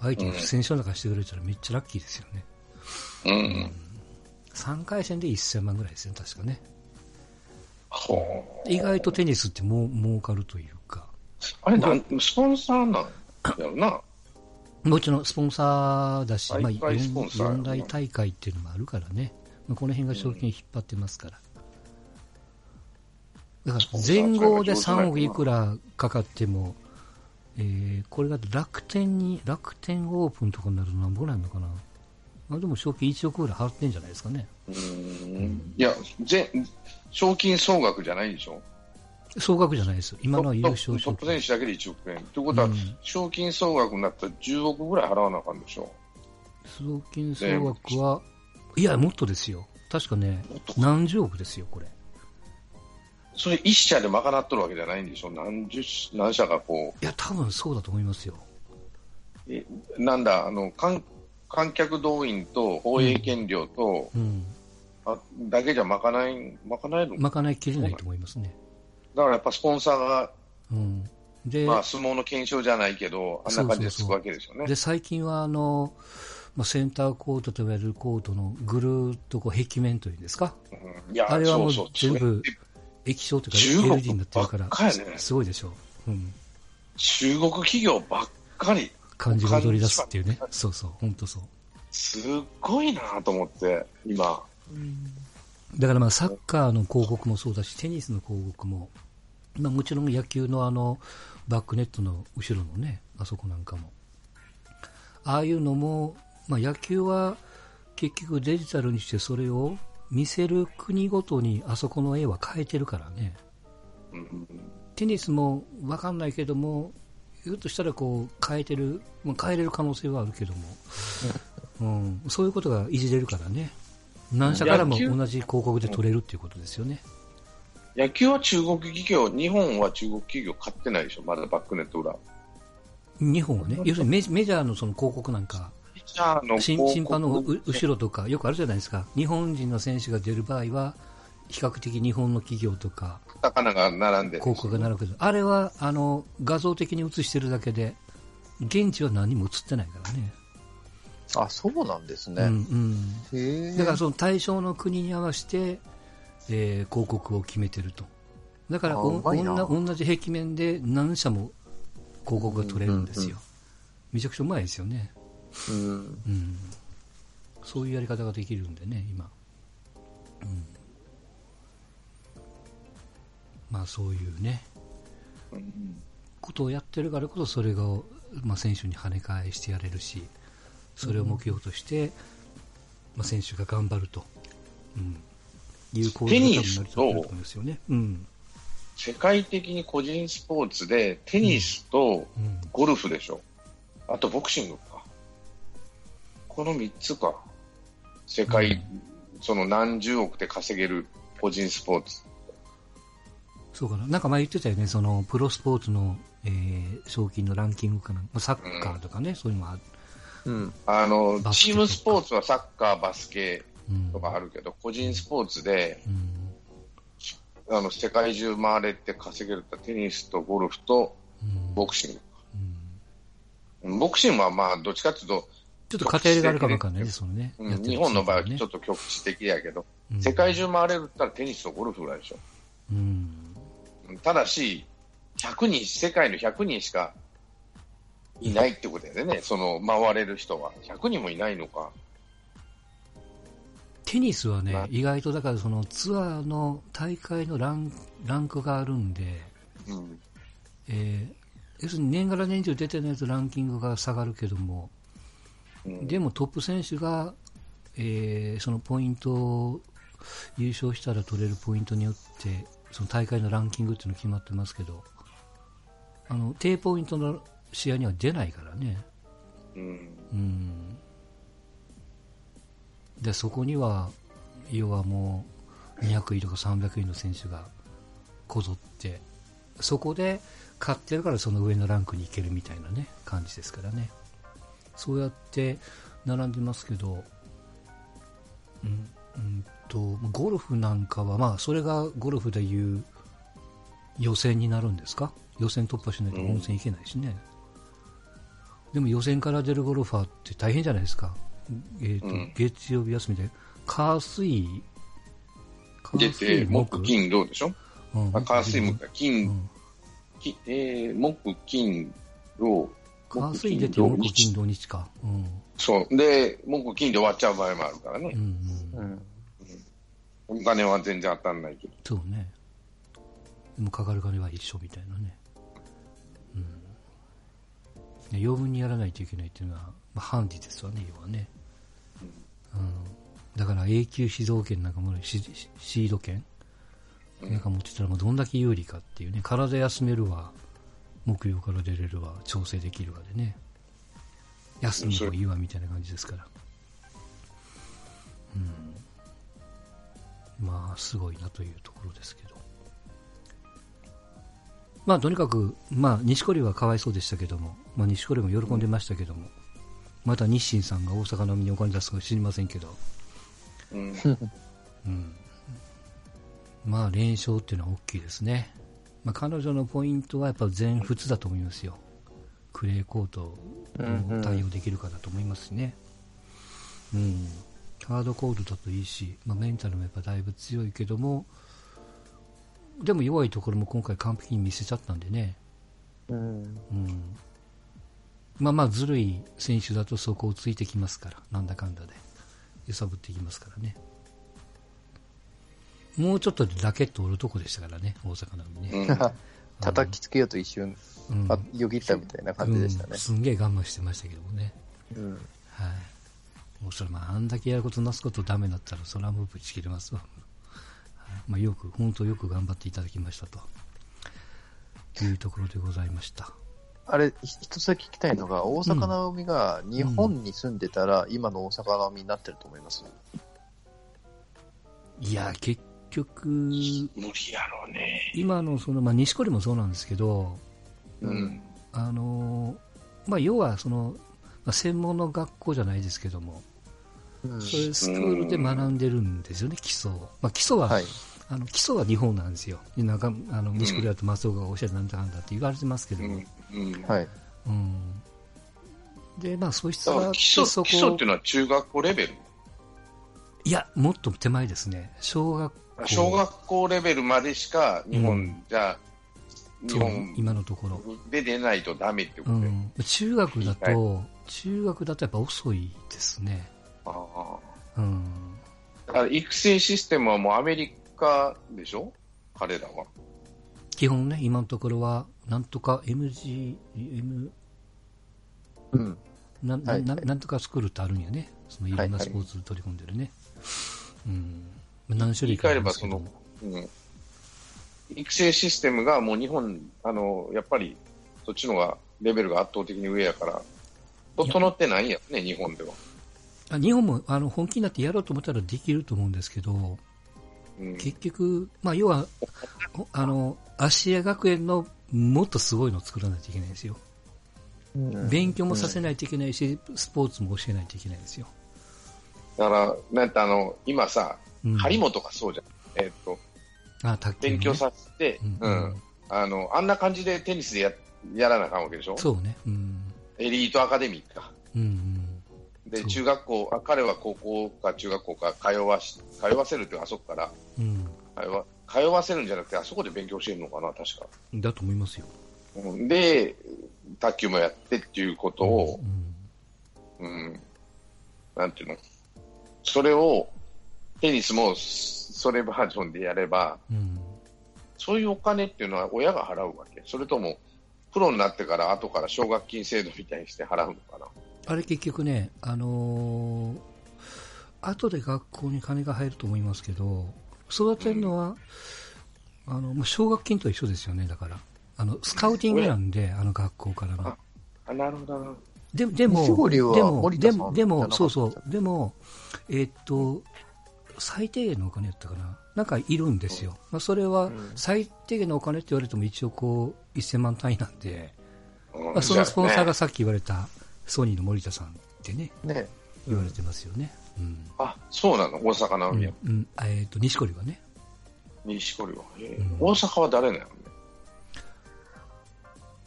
相手に不戦勝なんかしてくれたらめっちゃラッキーですよね。うん。うん、3回戦で1000万ぐらいですね、確かね。意外とテニスっても儲かるというか。あれなん、スポンサーなんやろな。もちろんスポンサーだし、まあ、4大大会っていうのもあるからね。まあ、この辺が賞金引っ張ってますから。だから前後で3億いくらかかっても、えー、これが楽天に、楽天オープンとかになると何ぼぐらいなのかな。あでも賞金1億ぐらい払ってんじゃないですかね。うんいや、ぜ賞金総額じゃないでしょ？総額じゃないです。今のは優勝。トップ選手だけで1億円。ということは、うん、賞金総額になったら10億ぐらい払わなあかんでしょ？賞金総額は、いや、もっとですよ。確かね、何十億ですよ、これ。それ一社で賄っとるわけじゃないんでしょ？何十、何社かこう。いや、多分そうだと思いますよ。え、なんだ、あの、かん観客動員と放映権料と、うん。あだけじゃ賄い、賄えるの？賄いきれないと思いますね。だからやっぱスポンサーが、うん。で、まあ相撲の検証じゃないけど、あんな感じでつくわけですよね。で、最近はあの、まあ、センターコートと言われるコートのぐるっとこう壁面というんですか？うんあれはもうそうそう全部液晶というか LED になってるからすごいでしょう。うん。中国企業ばっかり、感じが踊り出すっていうね。そうそう、本当そう。すっごいなと思って、今。だからまあサッカーの広告もそうだし、テニスの広告も、まあもちろん野球のあの、バックネットの後ろのね、あそこなんかも。ああいうのも、まあ野球は結局デジタルにしてそれを見せる国ごとにあそこの絵は変えてるからね。うんテニスも分かんないけども、ひょっとしたらこう変えてる、まあ変えれる可能性はあるけども、うん、そういうことがいじれるからね。何社からも同じ広告で取れるっていうことですよね。野球は中国企業、日本は中国企業買ってないでしょ、まだバックネット裏。日本はね、要するにメジメジャーのその広告なんか、審判の後ろとか、よくあるじゃないですか、日本人の選手が出る場合は、比較的日本の企業とか、カタカナが並んでる広告が並ぶけど、あれはあの画像的に映してるだけで、現地は何も映ってないからね。あ、そうなんですね。うんうん。だからその対象の国に合わせて、えー広告を決めてると。だからあお同じ壁面で何社も広告が取れるんですよ。うんうんめちゃくちゃうまいですよね。うん。うん。そういうやり方ができるんでね、今。うん。まあそういうね、うんことをやってるからこそそれが、まあ、選手に跳ね返してやれるし、それを目標として、まあ、選手が頑張ると。うん。いう構図が多分成り立ってると思うんですよね。うん。世界的に個人スポーツでテニスとうん。ゴルフでしょ。あとボクシングか。この3つか。世界、その何十億で稼げる個人スポーツ。そうかな。なんか前言ってたよね、その、プロスポーツの、えー賞金のランキングかな。まあサッカーとかね、そういうのもある。うん。あのチームスポーツはサッカー、バスケうん。とかあるけど、個人スポーツで、うん。あの、世界中回れて稼げるってテニスとゴルフとうん。ボクシング。うんボクシングはまあ、どっちかっていうと、ちょっと偏りがあるかもわかんないね、そのね。うんやってる日本の場合はちょっと局地的やけど、うん世界中回れるって言ったらテニスとゴルフぐらいでしょ。うん。ただし、100人、世界の100人しかいないってことだよね、その回れる人は。100人もいないのか。テニスはねま、意外とだからそのツアーの大会のランランクがあるんで、うん。えー要するに年がら年中出てないとランキングが下がるけども、うんでもトップ選手が、えーそのポイントを優勝したら取れるポイントによって、その大会のランキングっていうの決まってますけど、あの低ポイントの試合には出ないからね。うん。うんでそこには、要はもう200位とか300位の選手がこぞって、そこで勝ってるからその上のランクに行けるみたいなね、感じですからね。そうやって並んでますけど、うん、うんと、ゴルフなんかは、まあ、それがゴルフでいう予選になるんですか？予選突破しないと本戦行けないしね。でも予選から出るゴルファーって大変じゃないですか。えーとうん月曜日休みで、火水、火出て、木、金、どうでしょ？うんあ火水木、う金、んきえー、木、金、土、火水出て土木金土日か。うん。そう。で、木、金で終わっちゃう場合もあるからねう。んうん。うん。お金は全然当たんないけど。そうね。でもかかる金は一緒みたいなね。うん。ね余分にやらないといけないっていうのは、まあ、ハンディですわね、要はね。うん。だから永久指導権なんかもシード権うんなんか持ってたらもうどんだけ有利かっていうね、体休めるわ、木曜から出れるわ、調整できるわでね。休みもいいわみたいな感じですから。まあ、すごいなというところですけど。まあ、とにかく、まあ、西堀はかわいそうでしたけども、まあ、西堀も喜んでましたけども、また日清さんが大阪の海にお金出すか知りませんけど、うん。うん、まあ連勝っていうのは大きいですね、まあ、彼女のポイントはやっぱ全仏だと思いますよ、クレーコートを対応できるかだと思いますしね、うん、ハードコールだといいし、まあ、メンタルもやっぱだいぶ強いけども、でも弱いところも今回完璧に見せちゃったんでね、うん。うん、まあまあずるい選手だとそこをついてきますから、なんだかんだで揺さぶっていきますからね。もうちょっとでラケット折るとこでしたからね、大阪なのにね。うん。叩きつけようと一瞬、うんあよぎったみたいな感じでしたね。うんすんげえ我慢してましたけどもね。うん。はい。もうそれまあ、あんだけやることなすことダメだったら、それはもうぶち切れますわ。は いまあ、よく、本当よく頑張っていただきましたと。いうところでございました。あれ、ひ一つだけ聞きたいのが、大阪なおみが日本に住んでたら、今の大阪なおみになってると思います？いや、結局、無理やろうね。今のその、まあ、西堀もそうなんですけど、うん。あのまあ、要はその、まあ、専門の学校じゃないですけども、うんそういうスクールで学んでるんですよね、基礎を。まあ、基礎は、はい。あの基礎は日本なんですよ。でなんかあの西堀だと松岡がおっしゃるなんだかんだって言われてますけども、うん。うん。はい。うんで、まあ、素質だかがあってら基礎、基礎っていうのは中学校レベル？いや、もっと手前ですね。小学校。小学校レベルまでしか日本じゃ、日そう本今のところ。で出ないとダメってこうとで。ん。中学だと、中学だとやっぱ遅いですね。ああうん。だから育成システムはもうアメリカでしょ？彼らは。基本ね、今のところは、なんとか MG、M、うん。ななはいななんとかスクールってあるんやね。そのいろんはいはないスポーツ取り込んでるね。うん。まあ何種類言い換えればそのかありますけども。、うん、育成システムがもう日本、あの、やっぱりそっちの方がレベルが圧倒的に上やから、整ってないんやね、日本では。あ日本もあの本気になってやろうと思ったらできると思うんですけど、うん、結局、まあ、要は、おあの、芦屋学園のもっとすごいのを作らないといけないんですよ。勉強もさせないといけないし、スポーツも教えないといけないんですよ。だから、なんてあの、今さ、うん、張本がそうじゃん。えっと、あ卓球、ね、勉強させて、ううんん、あの、あんな感じでテニスでややらなあかんわけでしょ？そうね。うん。エリートアカデミーか。うんうん。で、中学校、あ彼は高校か中学校か通わし、通わせるっていうかあそこからうん。通わ、通わせるんじゃなくて、あそこで勉強してるのかな、確か。だと思いますよ。うんで、卓球もやってっていうことをう、ん。うん、なんていうの、それを、テニスもそれバージョンでやれば、うん。そういうお金っていうのは親が払うわけそれとも、プロになってから後から奨学金制度みたいにして払うのかなあれ結局ね、あのー後で学校に金が入ると思いますけど、育てるのは、あの、まあ、奨学金と一緒ですよね、だから。あの、スカウティングなんで、あの学校からの。あ、なるほどな。ででも、でも、でも、でも、そうそう、でも、えーっと、最低限のお金やったかな。なんかいるんですよ。まあ、それはん、最低限のお金って言われても一応こう、1000万単位なんで、うんまあ、そのスポンサーがさっき言われたソニーの森田さんってね、ね。言われてますよね。うん。あ、そうなの？大阪なうん。のに、うん、えーっと、西堀はね。西堀は。へえうん。大阪は誰なの？ね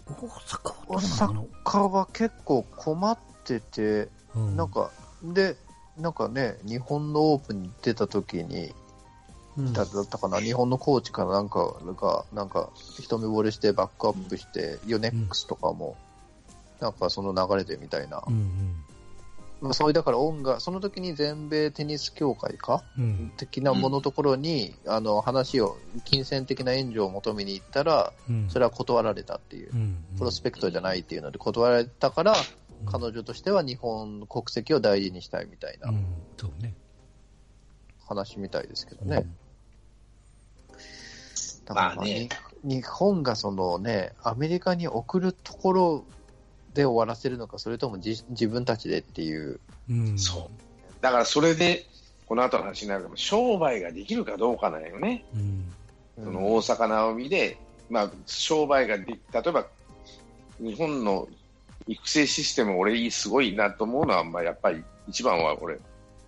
大阪大はどうなの阪は結構困ってて、うん。なんか、で、なんかね、日本のオープンに出た時に、だったかな、日本のコーチかなんかが、なんか、一目惚れしてバックアップして、ヨネックスとかも、なんかその流れでみたいな。うんまあ、そういう、だから音楽、その時に全米テニス協会か？うん。うん。的なものところに、あの、話を、金銭的な援助を求めに行ったら、うん。それは断られたっていうう。ん、プロスペクトじゃないっていうので断られたから、うん彼女としては日本国籍を大事にしたいみたいな。話みたいですけどね。だからまあねに日本がそのね、アメリカに送るところで終わらせるのか、それとも自自分たちでっていう。うん。うん。そう。だからそれで、この後の話になるけど、商売ができるかどうかなんよね。うん。その大阪なおみで、まあ、商売ができ、例えば、日本の育成システム、俺、すごいなと思うのは、まあ、やっぱり一番は俺、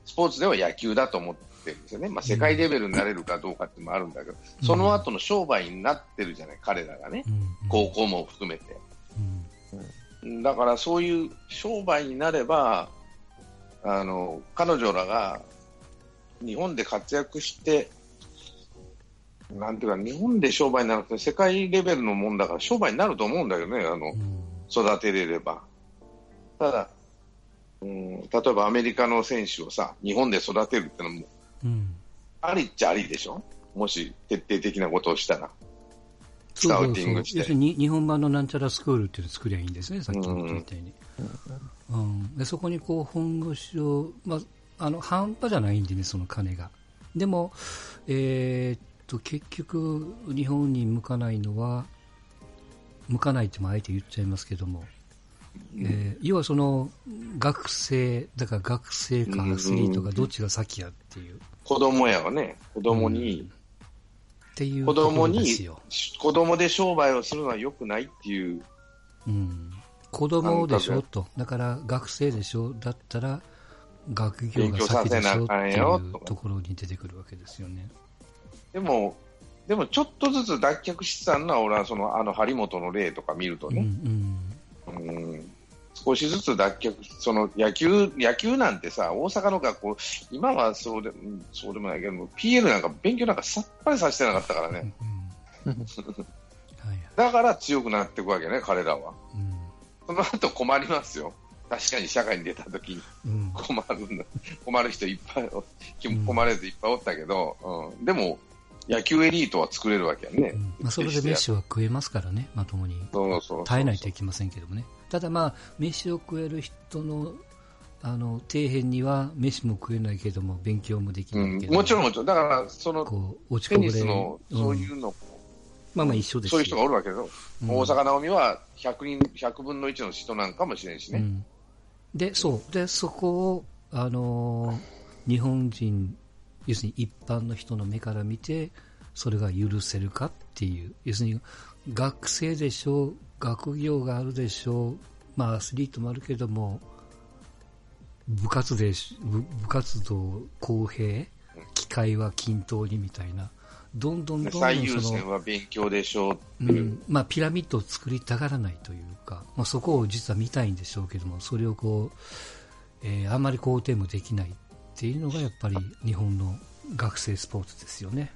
スポーツでは野球だと思ってるんですよね。まあ、世界レベルになれるかどうかっていうのもあるんだけど、うん、その後の商売になってるじゃない、彼らがね。うん、高校も含めて。うん、だからそういう商売になれば、あの、彼女らが日本で活躍して、なんていうか、日本で商売にならなくて、世界レベルのもんだから商売になると思うんだけどね、あの、育てれれば。ただ、うん、例えばアメリカの選手をさ、日本で育てるってのも、うん、ありっちゃありでしょ？もし徹底的なことをしたら。スカウティングして。そうそう要するに日本版のなんちゃらスクールっていうのを作りゃいいんですね、さっき言ったみたいに。うん、うん、でそこにこう本腰を、まあ、あの半端じゃないんでね、その金が。でも、えー、っと結局、日本に向かないのは、向かないってもあえて言っちゃいますけども、えー、要はその学生、だから学生かアスリートがどっちが先やっていう。子供やわね、子供に、うん、っていう子供に、子供で商売をするのはよくないっていう。うん、子供でしょと、だから学生でしょだったら学業が先でしょっていうところに出てくるわけですよね。でも、でもちょっとずつ脱却してたのは、俺はそのあの張本の例とか見るとね、うんうん。うん少しずつ脱却、その野球野球なんてさ、大阪の学校、今はそうでそうでもないけど、PL なんか勉強なんかさっぱりさせてなかったからね。だから強くなっていくわけね、彼らは。うん、その後困りますよ。確かに社会に出た時に。困る、うん、困る人いっぱい、困る人いっぱいおったけど、うん、でも、野球エリートは作れるわけやね。うん、まあ、それで飯は食えますからね、まともに。そうそう。耐えないといけませんけどもね。ただまあ、飯を食える人の、あの、底辺には飯も食えないけども、勉強もできないけど、うん、もちろんもちろん。だから、その、こう、落ちこぼれ。の、そういうの、うん、まあまあ一緒ですそういう人がおるわけど、うん、大阪なおみは100人、100分の1の人なんかもしれんしね。で、そう。で、そこを、あのー、日本人要するに一般の人の目から見て、それが許せるかっていう、要するに学生でしょ？う、学業があるでしょう、まあアスリートもあるけども、部活で、部部活動公平、機会は均等にみたいな、どんどんどんどん最優先は勉強でしょううん、まあピラミッドを作りたがらないというか、まあそこを実は見たいんでしょうけども、それをこう、えー、あんまり肯定もできないっていうのがやっぱり日本の学生スポーツですよね。